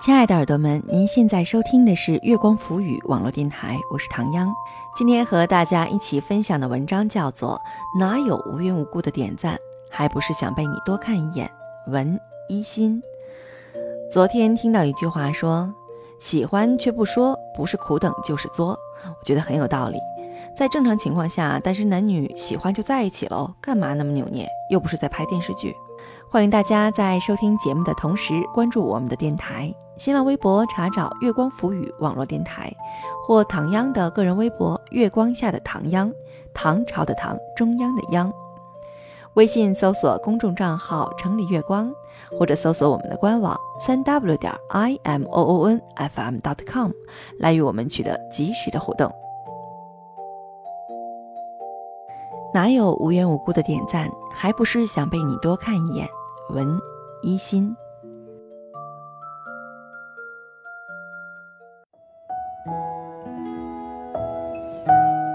亲爱的耳朵们，您现在收听的是月光浮语网络电台，我是唐央。今天和大家一起分享的文章叫做《哪有无缘无故的点赞，还不是想被你多看一眼》。文一心。昨天听到一句话说：“喜欢却不说，不是苦等就是作。”我觉得很有道理。在正常情况下，单身男女喜欢就在一起喽，干嘛那么扭捏？又不是在拍电视剧。欢迎大家在收听节目的同时关注我们的电台。新浪微博查找“月光浮语”网络电台，或唐央的个人微博“月光下的唐央”，唐朝的唐，中央的央。微信搜索公众账号“城里月光”，或者搜索我们的官网三 w 点 i m o o n f m dot com，来与我们取得及时的互动。哪有无缘无故的点赞，还不是想被你多看一眼？文一心。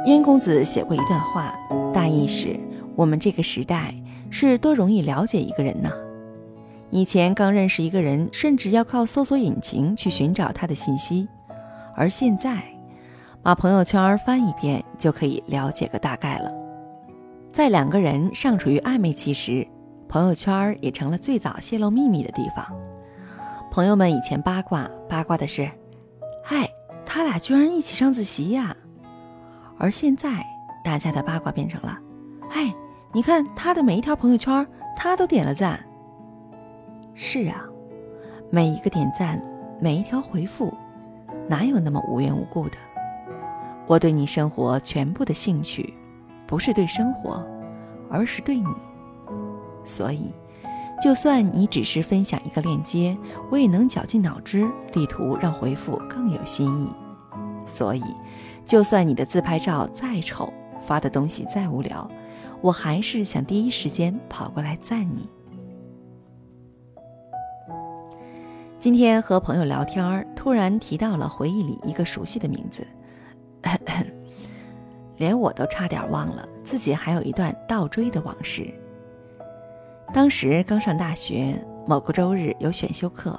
燕公子写过一段话，大意是：我们这个时代是多容易了解一个人呢？以前刚认识一个人，甚至要靠搜索引擎去寻找他的信息，而现在，把朋友圈翻一遍就可以了解个大概了。在两个人尚处于暧昧期时，朋友圈也成了最早泄露秘密的地方。朋友们以前八卦八卦的是：“嗨，他俩居然一起上自习呀！”而现在，大家的八卦变成了：“嗨，你看他的每一条朋友圈，他都点了赞。”是啊，每一个点赞，每一条回复，哪有那么无缘无故的？我对你生活全部的兴趣，不是对生活，而是对你。所以，就算你只是分享一个链接，我也能绞尽脑汁，力图让回复更有新意。所以。就算你的自拍照再丑，发的东西再无聊，我还是想第一时间跑过来赞你。今天和朋友聊天，突然提到了回忆里一个熟悉的名字，连我都差点忘了自己还有一段倒追的往事。当时刚上大学，某个周日有选修课。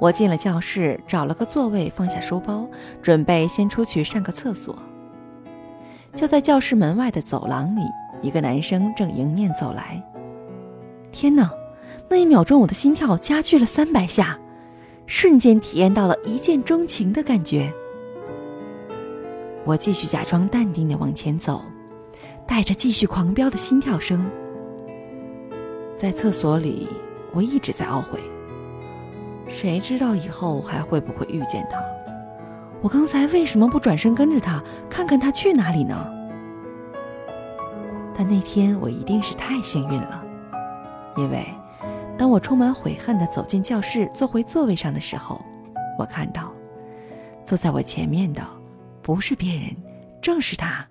我进了教室，找了个座位，放下书包，准备先出去上个厕所。就在教室门外的走廊里，一个男生正迎面走来。天哪！那一秒钟，我的心跳加剧了三百下，瞬间体验到了一见钟情的感觉。我继续假装淡定的往前走，带着继续狂飙的心跳声。在厕所里，我一直在懊悔。谁知道以后还会不会遇见他？我刚才为什么不转身跟着他，看看他去哪里呢？但那天我一定是太幸运了，因为当我充满悔恨地走进教室，坐回座位上的时候，我看到坐在我前面的不是别人，正是他。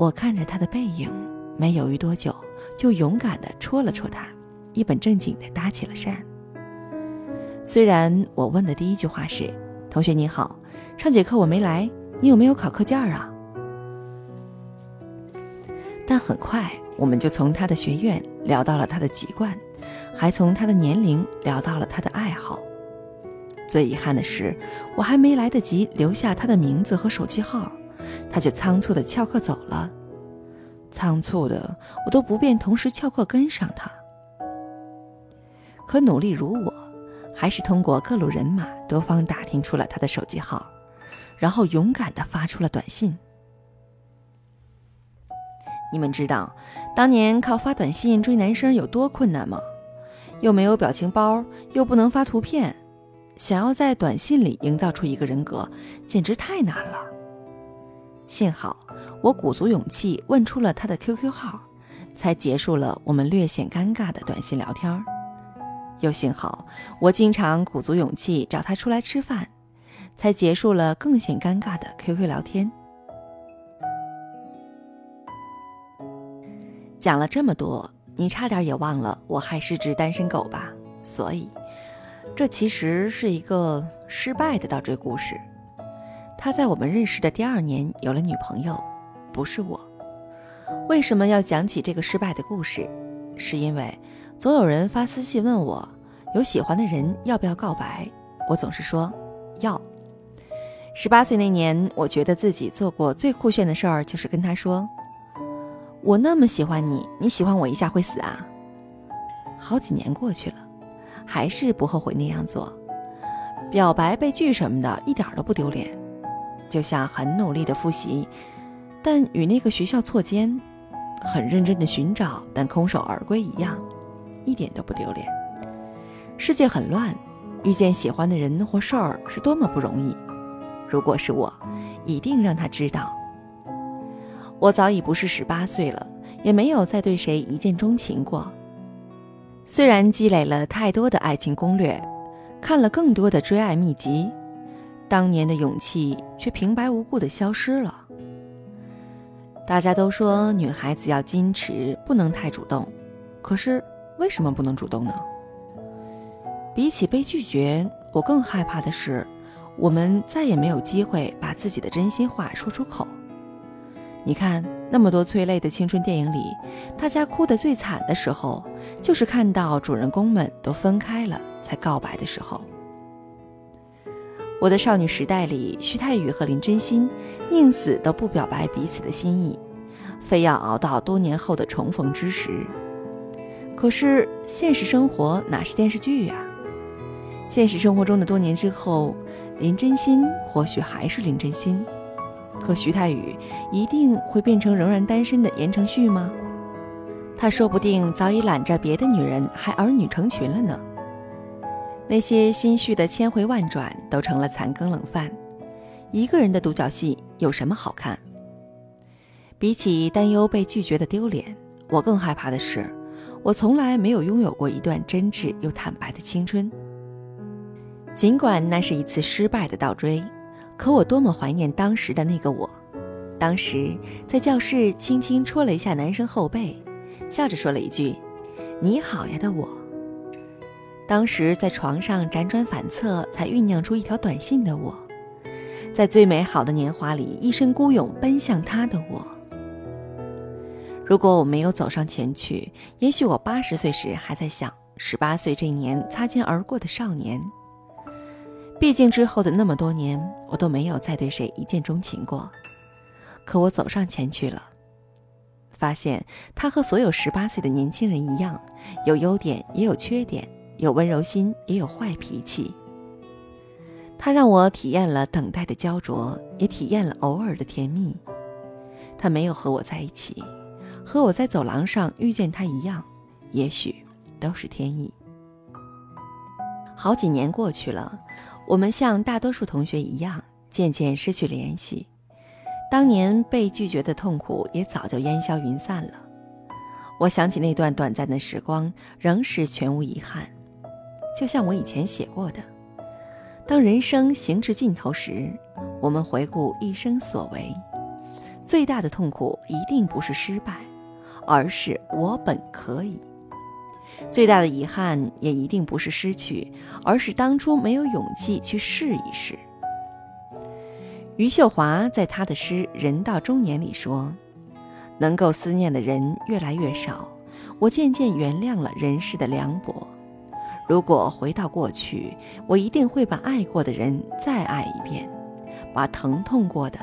我看着他的背影，没犹豫多久，就勇敢地戳了戳他，一本正经地搭起了讪。虽然我问的第一句话是“同学你好，上节课我没来，你有没有考课件啊？”但很快我们就从他的学院聊到了他的籍贯，还从他的年龄聊到了他的爱好。最遗憾的是，我还没来得及留下他的名字和手机号，他就仓促的翘课走了。仓促的，我都不便同时翘课跟上他。可努力如我。还是通过各路人马多方打听出了他的手机号，然后勇敢的发出了短信。你们知道当年靠发短信追男生有多困难吗？又没有表情包，又不能发图片，想要在短信里营造出一个人格，简直太难了。幸好我鼓足勇气问出了他的 QQ 号，才结束了我们略显尴尬的短信聊天。又幸好，我经常鼓足勇气找他出来吃饭，才结束了更显尴尬的 QQ 聊天。讲了这么多，你差点也忘了我还是只单身狗吧？所以，这其实是一个失败的倒追故事。他在我们认识的第二年有了女朋友，不是我。为什么要讲起这个失败的故事？是因为总有人发私信问我，有喜欢的人要不要告白？我总是说要。十八岁那年，我觉得自己做过最酷炫的事儿，就是跟他说：“我那么喜欢你，你喜欢我一下会死啊？”好几年过去了，还是不后悔那样做。表白被拒什么的，一点都不丢脸。就像很努力的复习，但与那个学校错肩，很认真的寻找，但空手而归一样，一点都不丢脸。世界很乱，遇见喜欢的人或事儿是多么不容易。如果是我，一定让他知道。我早已不是十八岁了，也没有再对谁一见钟情过。虽然积累了太多的爱情攻略，看了更多的追爱秘籍，当年的勇气却平白无故的消失了。大家都说女孩子要矜持，不能太主动，可是为什么不能主动呢？比起被拒绝，我更害怕的是。我们再也没有机会把自己的真心话说出口。你看，那么多催泪的青春电影里，大家哭得最惨的时候，就是看到主人公们都分开了才告白的时候。我的少女时代里，徐太宇和林真心宁死都不表白彼此的心意，非要熬到多年后的重逢之时。可是现实生活哪是电视剧呀？现实生活中的多年之后。林真心或许还是林真心，可徐太宇一定会变成仍然单身的言承旭吗？他说不定早已揽着别的女人，还儿女成群了呢。那些心绪的千回万转都成了残羹冷饭。一个人的独角戏有什么好看？比起担忧被拒绝的丢脸，我更害怕的是，我从来没有拥有过一段真挚又坦白的青春。尽管那是一次失败的倒追，可我多么怀念当时的那个我。当时在教室轻轻戳了一下男生后背，笑着说了一句：“你好呀”的我。当时在床上辗转反侧才酝酿出一条短信的我，在最美好的年华里一身孤勇奔向他的我。如果我没有走上前去，也许我八十岁时还在想十八岁这一年擦肩而过的少年。毕竟之后的那么多年，我都没有再对谁一见钟情过。可我走上前去了，发现他和所有十八岁的年轻人一样，有优点也有缺点，有温柔心也有坏脾气。他让我体验了等待的焦灼，也体验了偶尔的甜蜜。他没有和我在一起，和我在走廊上遇见他一样，也许都是天意。好几年过去了。我们像大多数同学一样，渐渐失去联系。当年被拒绝的痛苦也早就烟消云散了。我想起那段短暂的时光，仍是全无遗憾。就像我以前写过的：当人生行至尽头时，我们回顾一生所为，最大的痛苦一定不是失败，而是我本可以。最大的遗憾也一定不是失去，而是当初没有勇气去试一试。余秀华在他的诗《人到中年》里说：“能够思念的人越来越少，我渐渐原谅了人世的凉薄。如果回到过去，我一定会把爱过的人再爱一遍，把疼痛过的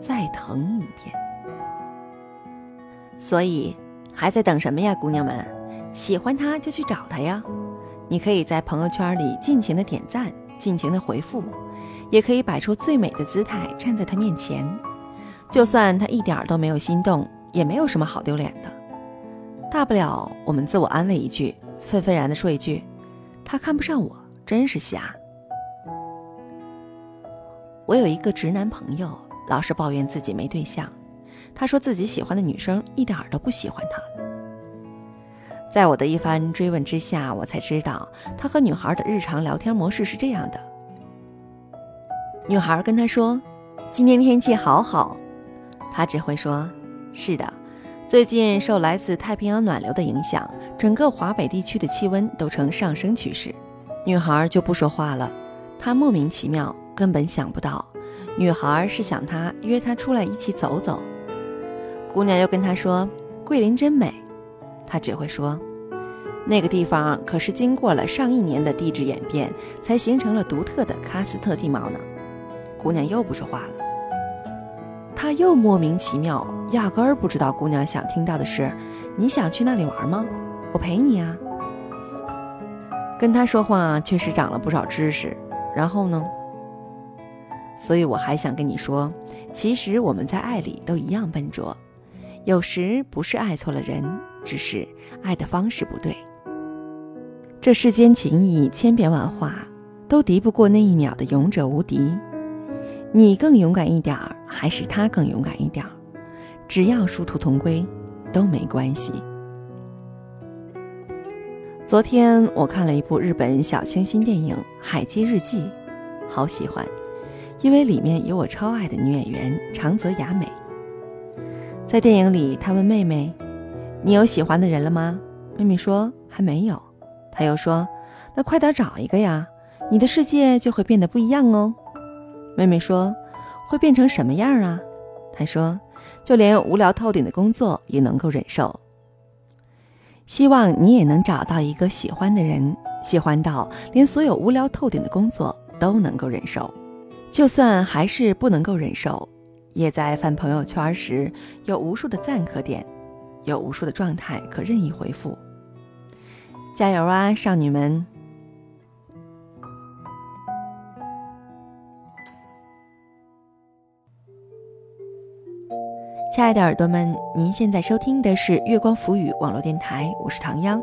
再疼一遍。所以，还在等什么呀，姑娘们？”喜欢他就去找他呀，你可以在朋友圈里尽情的点赞，尽情的回复，也可以摆出最美的姿态站在他面前。就算他一点都没有心动，也没有什么好丢脸的。大不了我们自我安慰一句，愤愤然的说一句：“他看不上我，真是瞎。”我有一个直男朋友，老是抱怨自己没对象，他说自己喜欢的女生一点儿都不喜欢他。在我的一番追问之下，我才知道他和女孩的日常聊天模式是这样的：女孩跟他说：“今天天气好好。”他只会说：“是的，最近受来自太平洋暖流的影响，整个华北地区的气温都呈上升趋势。”女孩就不说话了。她莫名其妙，根本想不到，女孩是想他约她出来一起走走。姑娘又跟他说：“桂林真美。”他只会说：“那个地方可是经过了上亿年的地质演变，才形成了独特的喀斯特地貌呢。”姑娘又不说话了。他又莫名其妙，压根儿不知道姑娘想听到的是：“你想去那里玩吗？我陪你啊。”跟他说话确实长了不少知识。然后呢？所以我还想跟你说，其实我们在爱里都一样笨拙。有时不是爱错了人，只是爱的方式不对。这世间情谊千变万化，都敌不过那一秒的勇者无敌。你更勇敢一点儿，还是他更勇敢一点儿？只要殊途同归，都没关系。昨天我看了一部日本小清新电影《海街日记》，好喜欢，因为里面有我超爱的女演员长泽雅美。在电影里，他问妹妹：“你有喜欢的人了吗？”妹妹说：“还没有。”他又说：“那快点找一个呀，你的世界就会变得不一样哦。”妹妹说：“会变成什么样啊？”他说：“就连无聊透顶的工作也能够忍受。”希望你也能找到一个喜欢的人，喜欢到连所有无聊透顶的工作都能够忍受，就算还是不能够忍受。也在翻朋友圈时，有无数的赞可点，有无数的状态可任意回复。加油啊，少女们！亲爱的耳朵们，您现在收听的是月光浮语网络电台，我是唐央。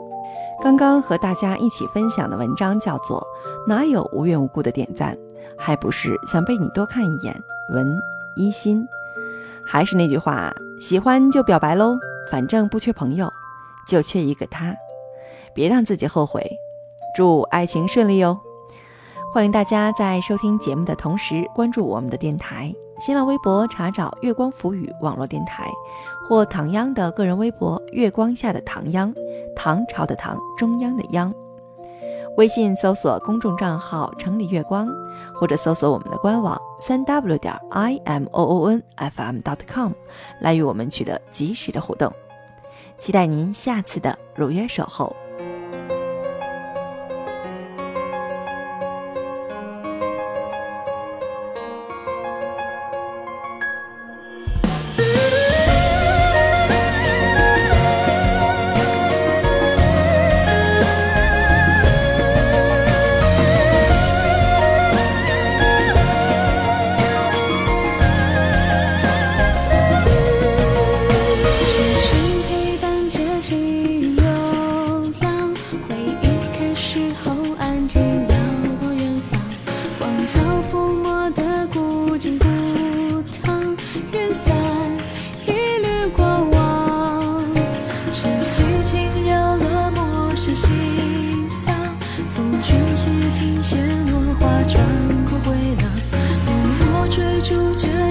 刚刚和大家一起分享的文章叫做《哪有无缘无故的点赞，还不是想被你多看一眼》。文。一心，还是那句话，喜欢就表白喽，反正不缺朋友，就缺一个他，别让自己后悔。祝爱情顺利哦！欢迎大家在收听节目的同时关注我们的电台，新浪微博查找“月光浮语”网络电台，或唐央的个人微博“月光下的唐央”，唐朝的唐，中央的央。微信搜索公众账号“城里月光”，或者搜索我们的官网三 w 点 i m o o n f m dot com，来与我们取得及时的互动。期待您下次的如约守候。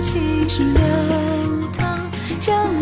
情绪流淌。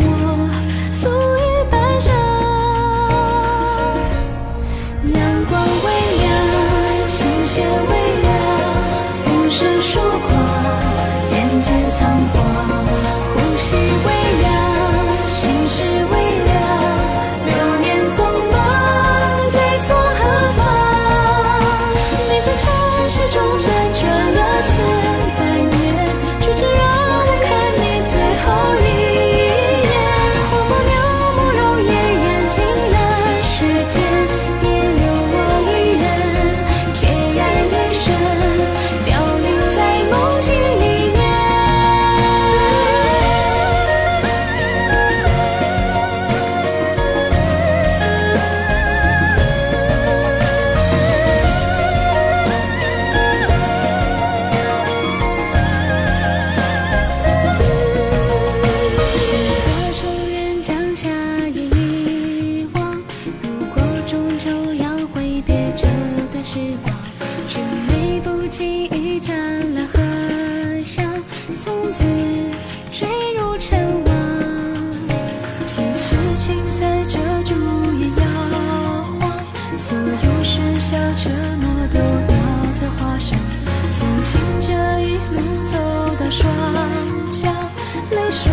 水。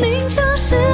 明就是。